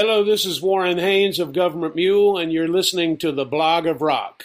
Hello, this is Warren Haynes of Government Mule, and you're listening to the Blog of Rock.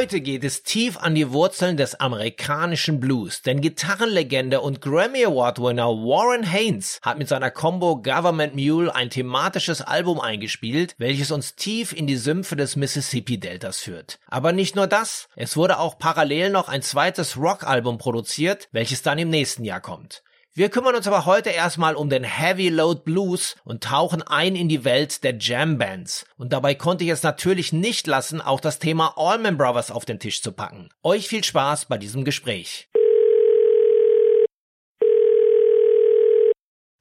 Heute geht es tief an die Wurzeln des amerikanischen Blues, denn Gitarrenlegende und Grammy Award Winner Warren Haynes hat mit seiner Combo Government Mule ein thematisches Album eingespielt, welches uns tief in die Sümpfe des Mississippi Deltas führt. Aber nicht nur das, es wurde auch parallel noch ein zweites Rockalbum produziert, welches dann im nächsten Jahr kommt. Wir kümmern uns aber heute erstmal um den Heavy Load Blues und tauchen ein in die Welt der Jam Bands. Und dabei konnte ich es natürlich nicht lassen, auch das Thema Allman Brothers auf den Tisch zu packen. Euch viel Spaß bei diesem Gespräch.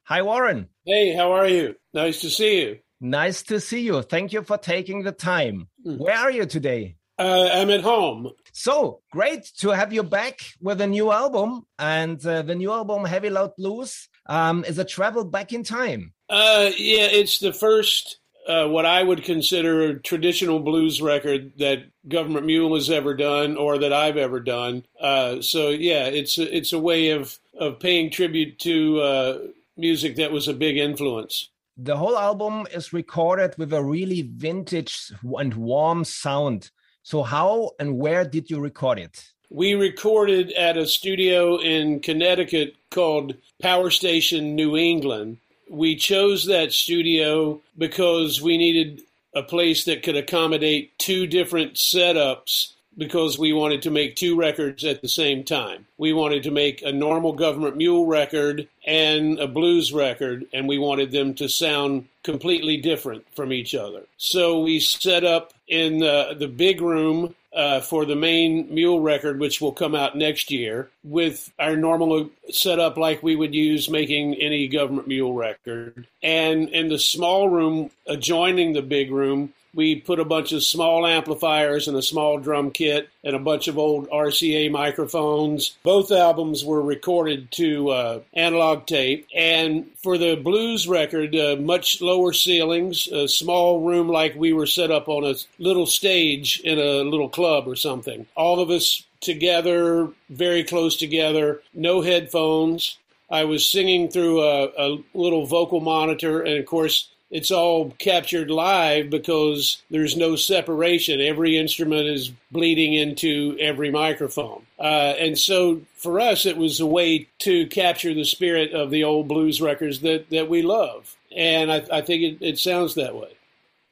Hi Warren. Hey, how are you? Nice to see you. Nice to see you. Thank you for taking the time. Where are you today? Uh, I'm at home. So great to have you back with a new album, and uh, the new album "Heavy Load Blues" um, is a travel back in time. Uh, yeah, it's the first uh, what I would consider a traditional blues record that Government Mule has ever done or that I've ever done. Uh, so yeah, it's a, it's a way of of paying tribute to uh, music that was a big influence. The whole album is recorded with a really vintage and warm sound. So, how and where did you record it? We recorded at a studio in Connecticut called Power Station New England. We chose that studio because we needed a place that could accommodate two different setups because we wanted to make two records at the same time. We wanted to make a normal government mule record and a blues record, and we wanted them to sound completely different from each other. So we set up in the, the big room uh, for the main mule record, which will come out next year, with our normal setup like we would use making any government mule record. And in the small room adjoining the big room, we put a bunch of small amplifiers and a small drum kit and a bunch of old RCA microphones. Both albums were recorded to uh, analog tape. And for the blues record, uh, much lower ceilings, a small room like we were set up on a little stage in a little club or something. All of us together, very close together, no headphones. I was singing through a, a little vocal monitor, and of course, it's all captured live because there's no separation. Every instrument is bleeding into every microphone. Uh, and so for us, it was a way to capture the spirit of the old blues records that, that we love. And I, I think it, it sounds that way.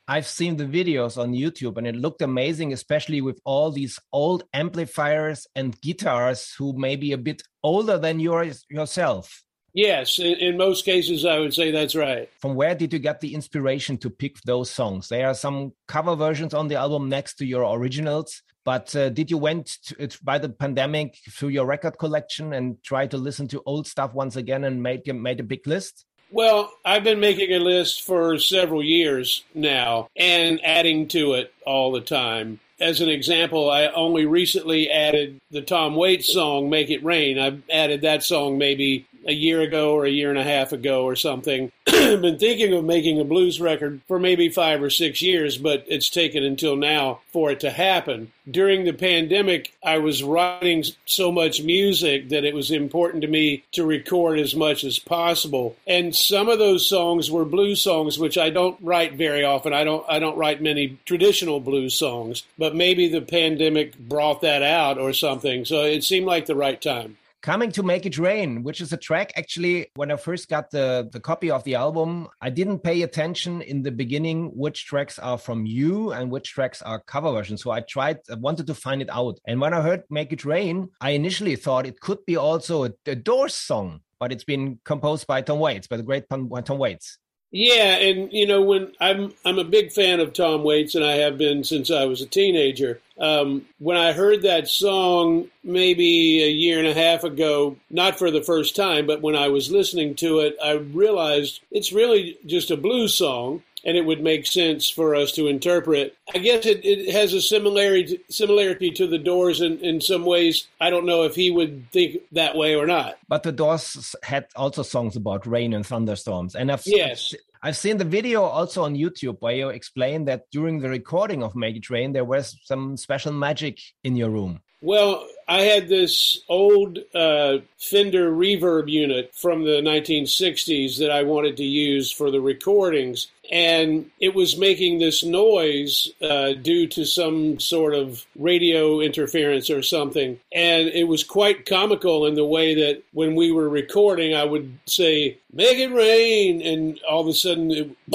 I've seen the videos on YouTube and it looked amazing, especially with all these old amplifiers and guitars who may be a bit older than yours yourself. Yes, in, in, most cases, I would say that's right. From where did you get the inspiration to pick those songs? There are some cover versions on the album next to your originals, but uh, did you went to, by the pandemic through your record collection and try to listen to old stuff once again and made made a big list? Well, I've been making a list for several years now and adding to it all the time. As an example, I only recently added the Tom Waits song "Make It Rain." I've added that song maybe a year ago or a year and a half ago or something. I've been thinking of making a blues record for maybe five or six years, but it's taken until now for it to happen. During the pandemic, I was writing so much music that it was important to me to record as much as possible. And some of those songs were blues songs, which I don't write very often. I don't I don't write many traditional blues songs, but maybe the pandemic brought that out or something. So it seemed like the right time. Coming to Make It Rain, which is a track actually, when I first got the, the copy of the album, I didn't pay attention in the beginning which tracks are from you and which tracks are cover versions. So I tried, I wanted to find it out. And when I heard Make It Rain, I initially thought it could be also a, a Doors song, but it's been composed by Tom Waits, by the great Tom, Tom Waits. Yeah, and you know when I'm I'm a big fan of Tom Waits, and I have been since I was a teenager. Um, when I heard that song maybe a year and a half ago, not for the first time, but when I was listening to it, I realized it's really just a blues song and it would make sense for us to interpret. I guess it, it has a similarity similarity to the Doors in, in some ways. I don't know if he would think that way or not. But the Doors had also songs about rain and thunderstorms, and I've yes. I've seen the video also on YouTube where you explain that during the recording of Make It Rain, there was some special magic in your room. Well, I had this old uh, Fender reverb unit from the 1960s that I wanted to use for the recordings and it was making this noise uh, due to some sort of radio interference or something. And it was quite comical in the way that when we were recording, I would say, "Make it rain," and all of a sudden, it,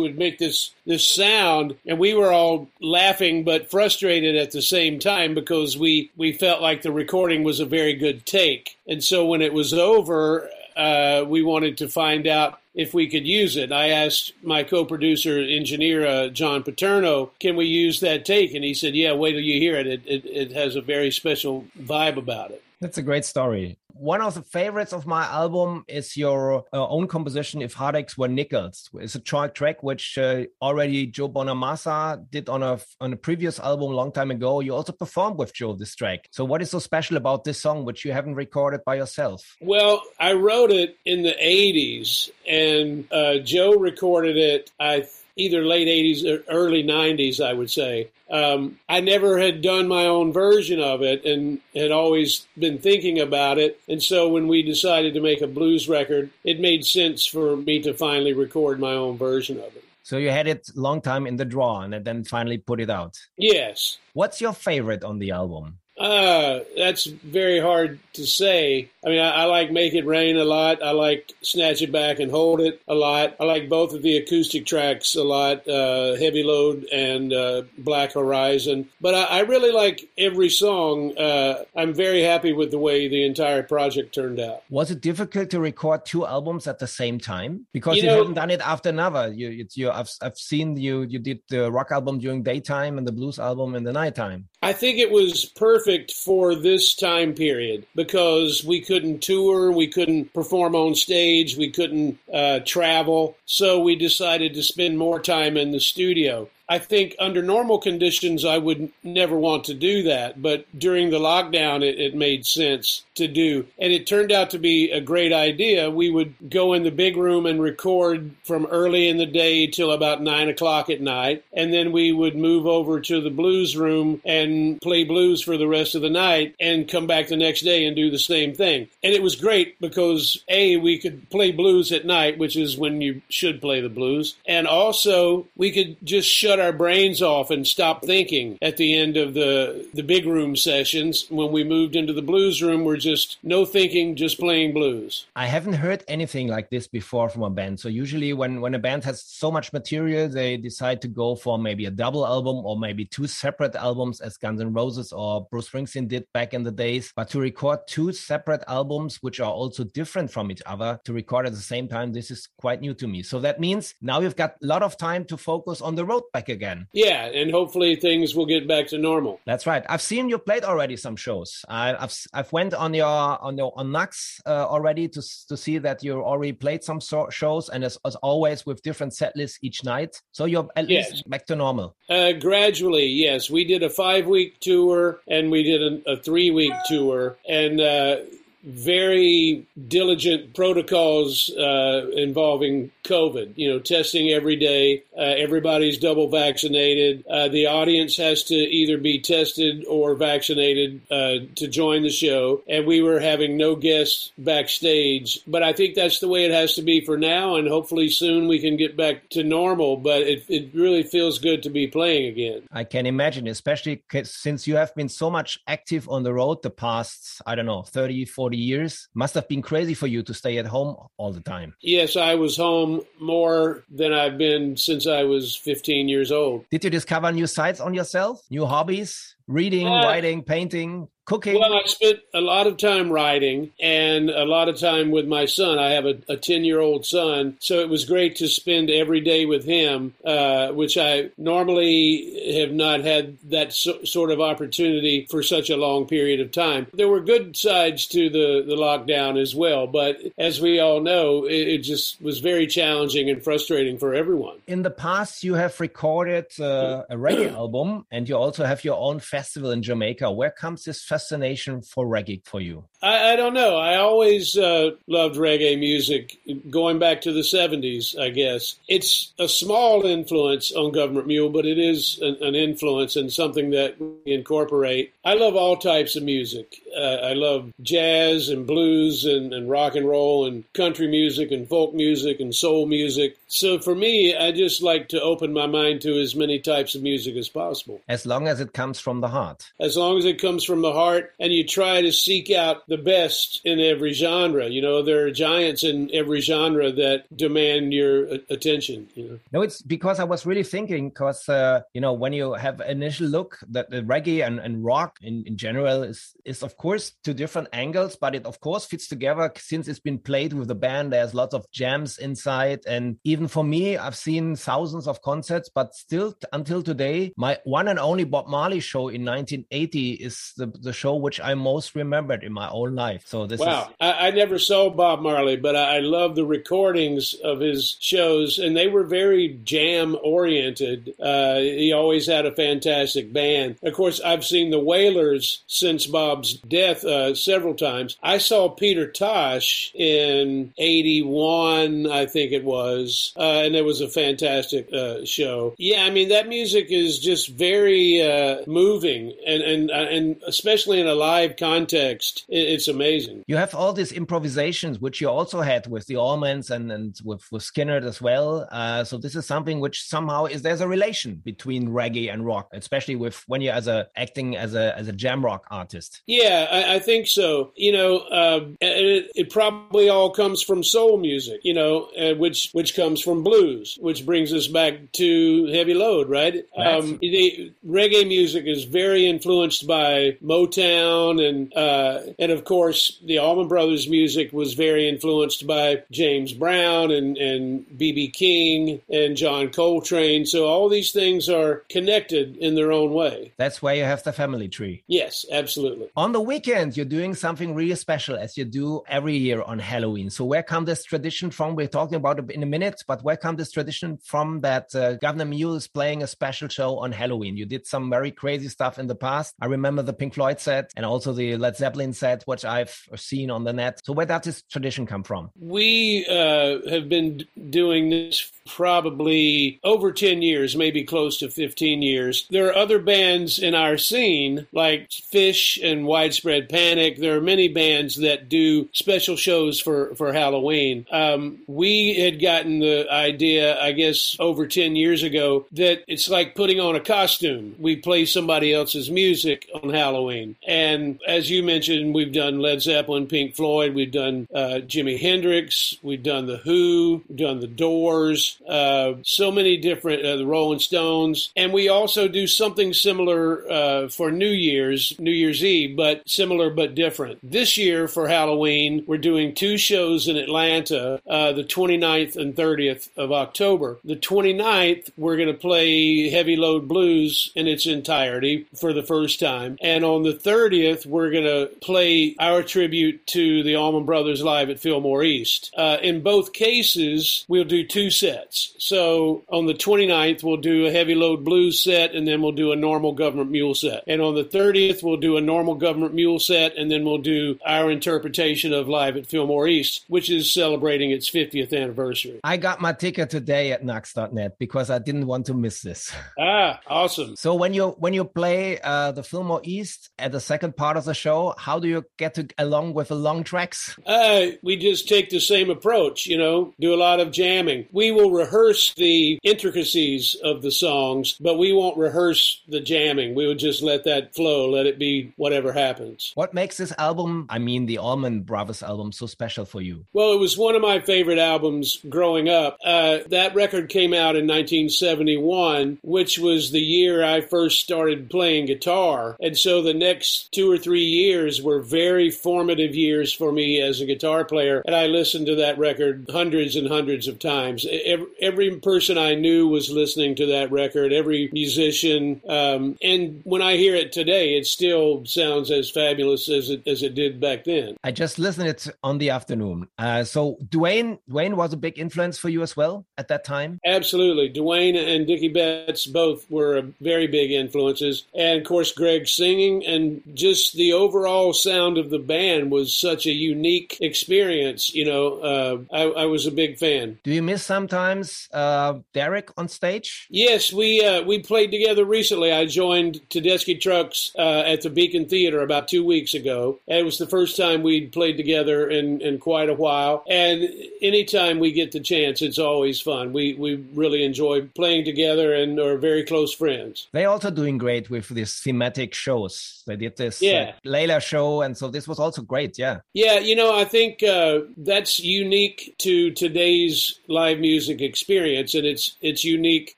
would make this this sound, and we were all laughing but frustrated at the same time because we we felt like the recording was a very good take. And so when it was over, uh, we wanted to find out if we could use it. I asked my co-producer, engineer uh, John Paterno, "Can we use that take?" And he said, "Yeah, wait till you hear it. It, it. it has a very special vibe about it." That's a great story. One of the favorites of my album is your uh, own composition, If Heartaches Were Nickels. It's a track which uh, already Joe Bonamassa did on a, on a previous album a long time ago. You also performed with Joe this track. So, what is so special about this song, which you haven't recorded by yourself? Well, I wrote it in the 80s, and uh, Joe recorded it, I either late 80s or early 90s, I would say. Um, I never had done my own version of it and had always been thinking about it. And so when we decided to make a blues record, it made sense for me to finally record my own version of it. So you had it long time in the draw and then finally put it out. Yes. What's your favorite on the album? Uh, that's very hard to say. I mean, I, I, like Make It Rain a lot. I like Snatch It Back and Hold It a lot. I like both of the acoustic tracks a lot, uh, Heavy Load and uh, Black Horizon. But I, I, really like every song. Uh, I'm very happy with the way the entire project turned out. Was it difficult to record two albums at the same time? Because you, you know, haven't done it after another. You, it's you. I've, I've seen you. You did the rock album during daytime and the blues album in the nighttime. I think it was perfect for this time period because we couldn't tour, we couldn't perform on stage, we couldn't uh, travel. So we decided to spend more time in the studio. I think under normal conditions, I would never want to do that. But during the lockdown, it, it, made sense to do. And it turned out to be a great idea. We would go in the big room and record from early in the day till about nine o'clock at night. And then we would move over to the blues room and play blues for the rest of the night and come back the next day and do the same thing. And it was great because A, we could play blues at night, which is when you should play the blues. And also, we could just shut shut our brains off and stop thinking at the end of the the big room sessions. When we moved into the blues room, we're just no thinking, just playing blues. I haven't heard anything like this before from a band. So usually when when a band has so much material, they decide to go for maybe a double album or maybe two separate albums as Guns N' Roses or Bruce Springsteen did back in the days. But to record two separate albums which are also different from each other to record at the same time, this is quite new to me. So that means now we've got a lot of time to focus on the road back back again. Yeah, and hopefully things will get back to normal. That's right. I've seen you played already some shows. I, have I've went on your on your on Nugs uh, already to to see that you already played some so shows, and as, as always with different set lists each night. So you're at yes. least back to normal. Uh, gradually, yes. We did a five week tour and we did a, a three week tour, and. Uh, very diligent protocols uh, involving COVID. You know, testing every day. Uh, everybody's double vaccinated. Uh, the audience has to either be tested or vaccinated uh, to join the show. And we were having no guests backstage. But I think that's the way it has to be for now. And hopefully soon we can get back to normal. But it, it really feels good to be playing again. I can imagine, especially since you have been so much active on the road the past, I don't know, 30, 40 years. Must have been crazy for you to stay at home all the time. Yes, I was home more than I've been since I was 15 years old. Did you discover new sides on yourself, new hobbies? Reading, uh, writing, painting, cooking? Well, I spent a lot of time writing and a lot of time with my son. I have a 10 year old son, so it was great to spend every day with him, uh, which I normally have not had that so, sort of opportunity for such a long period of time. There were good sides to the, the lockdown as well, but as we all know, it, it just was very challenging and frustrating for everyone. In the past, you have recorded uh, a reggae album and you also have your own festival in Jamaica. Where comes this fascination for reggae for you? I, I don't know. I always uh, loved reggae music, going back to the 70s, I guess. It's a small influence on Government Mule, but it is an, an influence and something that we incorporate. I love all types of music. Uh, I love jazz and blues and, and rock and roll and country music and folk music and soul music. So for me, I just like to open my mind to as many types of music as possible. As long as it comes from the heart. As long as it comes from the heart and you try to seek out the best in every genre. You know, there are giants in every genre that demand your attention. You know, no, it's because I was really thinking because uh, you know when you have initial look that the reggae and, and rock in, in general is is of course two different angles, but it of course fits together since it's been played with the band. There's lots of jams inside, and even for me, I've seen thousands of concerts, but still until today, my one and only Bob Marley show in 1980 is the, the show which I most remembered in my whole life. So this wow, is... I, I, never saw Bob Marley, but I, I love the recordings of his shows, and they were very jam oriented. Uh, he always had a fantastic band. Of course, I've seen the Wailers since Bob's death uh, several times. I saw Peter Tosh in '81, I think it was, uh, and it was a fantastic uh, show. Yeah, I mean that music is just very uh, moving, and and uh, and especially in a live context, it's amazing. You have all these improvisations, which you also had with the Allmans and, and with, with Skynyrd as well. Uh, so this is something which somehow is there's a relation between reggae and rock, especially with when you're as a acting as a as a jam rock artist. Yeah, I, I think so. You know, uh, it, it, probably all comes from soul music. You know, uh, which which comes from blues, which brings us back to heavy load, right? Um, the, reggae music is very influenced by Motown and uh, and of course, the Allman Brothers music was very influenced by James Brown and, and B.B. King and John Coltrane. So all these things are connected in their own way. That's why you have the family tree. Yes, absolutely. On the weekend, you're doing something really special as you do every year on Halloween. So where come this tradition from? We're talking about it in a minute, but where come this tradition from that uh, Governor Mule is playing a special show on Halloween? You did some very crazy stuff in the past. I remember the Pink Floyd set and also the Led Zeppelin set which I've seen on the net. So where does this tradition come from? We uh, have been doing this probably over 10 years, maybe close to 15 years. There are other bands in our scene like Phish and Widespread Panic. There are many bands that do special shows for, for Halloween. Um, we had gotten the idea, I guess, over 10 years ago that it's like putting on a costume. We play somebody else's music on Halloween. And as you mentioned, we've done Led Zeppelin, Pink Floyd, we've done uh, Jimi Hendrix, we've done The Who, we've done The Doors uh, so many different, uh, the Rolling Stones. And we also do something similar uh, for New Year's, New Year's Eve, but similar but different. This year for Halloween, we're doing two shows in Atlanta, uh, the 29th and 30th of October. The 29th, we're going to play Heavy Load Blues in its entirety for the first time. And on the 30th, we're going to play our tribute to the Allman Brothers live at Fillmore East. Uh, in both cases, we'll do two sets sets. So on the 29th, we'll do a heavy load blues set, and then we'll do a normal government mule set. And on the 30th, we'll do a normal government mule set, and then we'll do our interpretation of Live at Fillmore East, which is celebrating its 50th anniversary. I got my ticket today at nugs.net because I didn't want to miss this. Ah, awesome. So when you when you play uh, the Fillmore East at the second part of the show, how do you get to along with the long tracks? Uh, we just take the same approach, you know, do a lot of jamming. We will rehearse the intricacies of the songs, but we won't rehearse the jamming. We would just let that flow, let it be whatever happens. What makes this album, I mean the Allman Brothers album, so special for you? Well, it was one of my favorite albums growing up. Uh, that record came out in 1971, which was the year I first started playing guitar. And so the next two or three years were very formative years for me as a guitar player. And I listened to that record hundreds and hundreds of times. Every, every person I knew was listening to that record, every musician. Um, and when I hear it today, it still sounds as fabulous as it, as it did back then. I just listened it on the afternoon. Uh, so Duane, Duane was a big influence for you as well at that time? Absolutely. Duane and Dickey Betts both were very big influences. And of course, Gregg singing and just the overall sound of the band was such a unique experience. You know, uh, I, I, was a big fan. Do you miss sometimes uh, Derek on stage? Yes, we uh, we played together recently. I joined Tedeschi Trucks uh, at the Beacon Theater about two weeks ago. And it was the first time we'd played together in, in quite a while. And anytime we get the chance, it's always fun. We we really enjoy playing together and are very close friends. They're also doing great with these thematic shows. They did this uh, yeah. Layla show, and so this was also great. Yeah. Yeah, you know, I think uh, that's unique to today's live music experience, and it's it's unique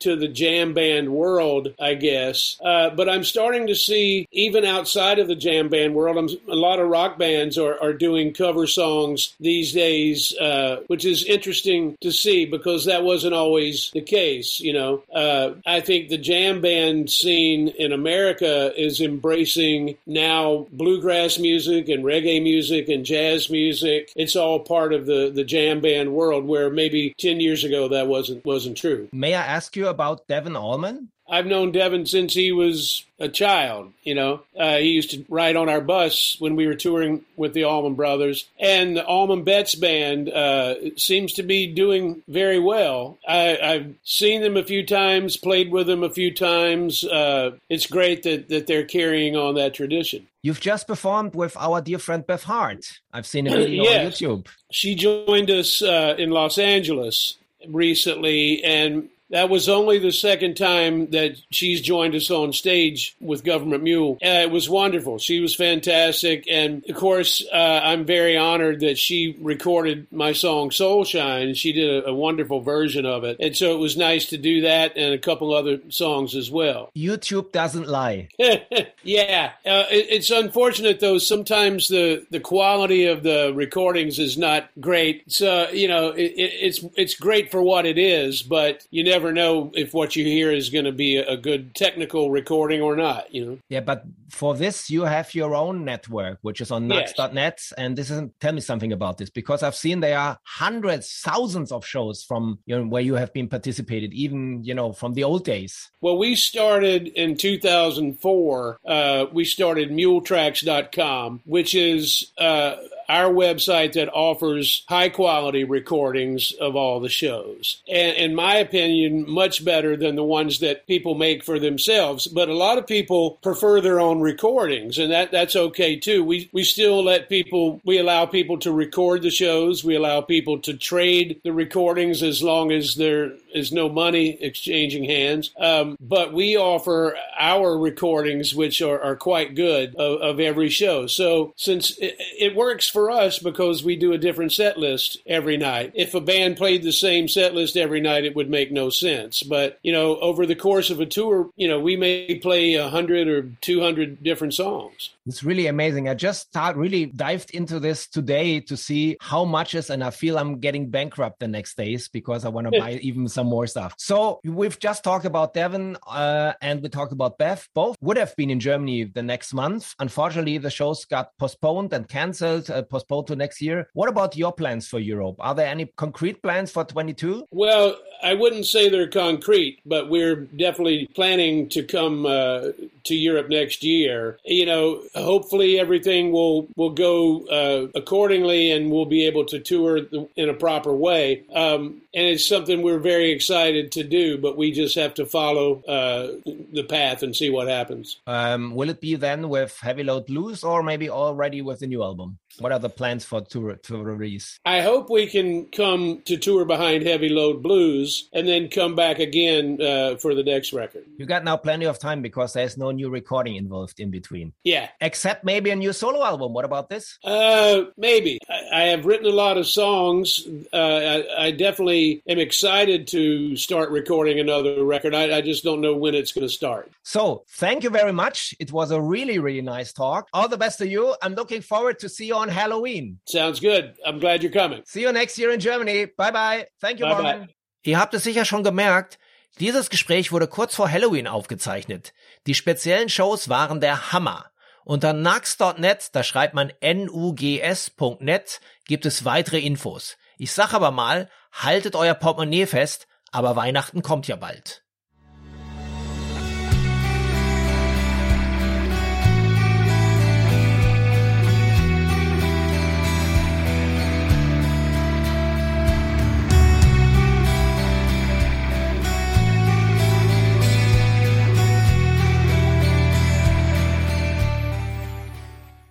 to the jam band world, I guess. Uh, but I'm starting to see even outside of the jam band world, I'm, a lot of rock bands are, are doing cover songs these days, uh, which is interesting to see because that wasn't always the case. You know, uh, I think the jam band scene in America is embracing now bluegrass music and reggae music and jazz music. It's all part of the, the jam band world where maybe 10 years ago that wasn't wasn't true. May I ask you about Devon Allman? I've known Devon since he was a child. You know, uh, he used to ride on our bus when we were touring with the Allman Brothers, and the Allman Betts band uh, seems to be doing very well. I, have seen them a few times, played with them a few times. Uh, it's great that that they're carrying on that tradition. You've just performed with our dear friend Beth Hart. I've seen a video yes. on YouTube. She joined us uh, in Los Angeles recently, and that was only the second time that she's joined us on stage with Government Mule. Uh, it was wonderful. She was fantastic. And of course, uh, I'm very honored that she recorded my song Soul Shine. She did a, a, wonderful version of it. And so it was nice to do that and a couple other songs as well. YouTube doesn't lie. yeah. Uh, it, it's unfortunate, though, sometimes the, the quality of the recordings is not great. So, you know, it, it, it's, it's great for what it is, but you never never know if what you hear is going to be a good technical recording or not, you know. Yeah, but for this you have your own network, which is on yes. And this is tell me something about this because I've seen there are hundreds, thousands of shows from you know where you have been participated, even you know from the old days. Well, we started in 2004. Uh, we started MuleTracks.com, which is uh, our website that offers high quality recordings of all the shows. And in my opinion, much better than the ones that people make for themselves. But a lot of people prefer their own recordings, and that, that's okay too. We, we still let people, we allow people to record the shows, we allow people to trade the recordings as long as there is no money exchanging hands. Um, but we offer our recordings, which are, are quite good, of, of every show. So since it, it works for us because we do a different set list every night. If a band played the same set list every night, it would make no sense. But, you know, over the course of a tour, you know, we may play a 100 or 200 different songs. It's really amazing. I just start really dived into this today to see how much is, and I feel I'm getting bankrupt the next days because I want to buy even some more stuff. So we've just talked about Devon uh, and we talked about Beth. Both would have been in Germany the next month. Unfortunately, the shows got postponed and cancelled, uh, postponed to next year. What about your plans for Europe? Are there any concrete plans for 22? Well, I wouldn't say they're concrete, but we're definitely planning to come uh, to Europe next year. You know, hopefully everything will will go uh, accordingly, and we'll be able to tour in a proper way. Um, and it's something we're very excited to do, but we just have to follow uh, the path and see what happens. Um, will it be then with Heavy Load Blues, or maybe already with the new album? What are the plans for tour to release? I hope we can come to tour behind Heavy Load Blues and then come back again uh, for the next record. You got now plenty of time because there's no new recording involved in between. Yeah, except maybe a new solo album. What about this? Uh, maybe. I, I have written a lot of songs. Uh, I, I, definitely am excited to start recording another record. I, I just don't know when it's going to start. So, thank you very much. It was a really, really nice talk. All the best to you. I'm looking forward to see you on Halloween. Sounds good. I'm glad you're coming. See you next year in Germany. Bye bye. Thank you, bye Morgan. Bye. Ihr habt es sicher schon gemerkt. Dieses Gespräch wurde kurz vor Halloween aufgezeichnet. Die speziellen Shows waren der Hammer. Unter nux.net, da schreibt man nugs.net, gibt es weitere Infos. Ich sag aber mal, haltet euer Portemonnaie fest, aber Weihnachten kommt ja bald.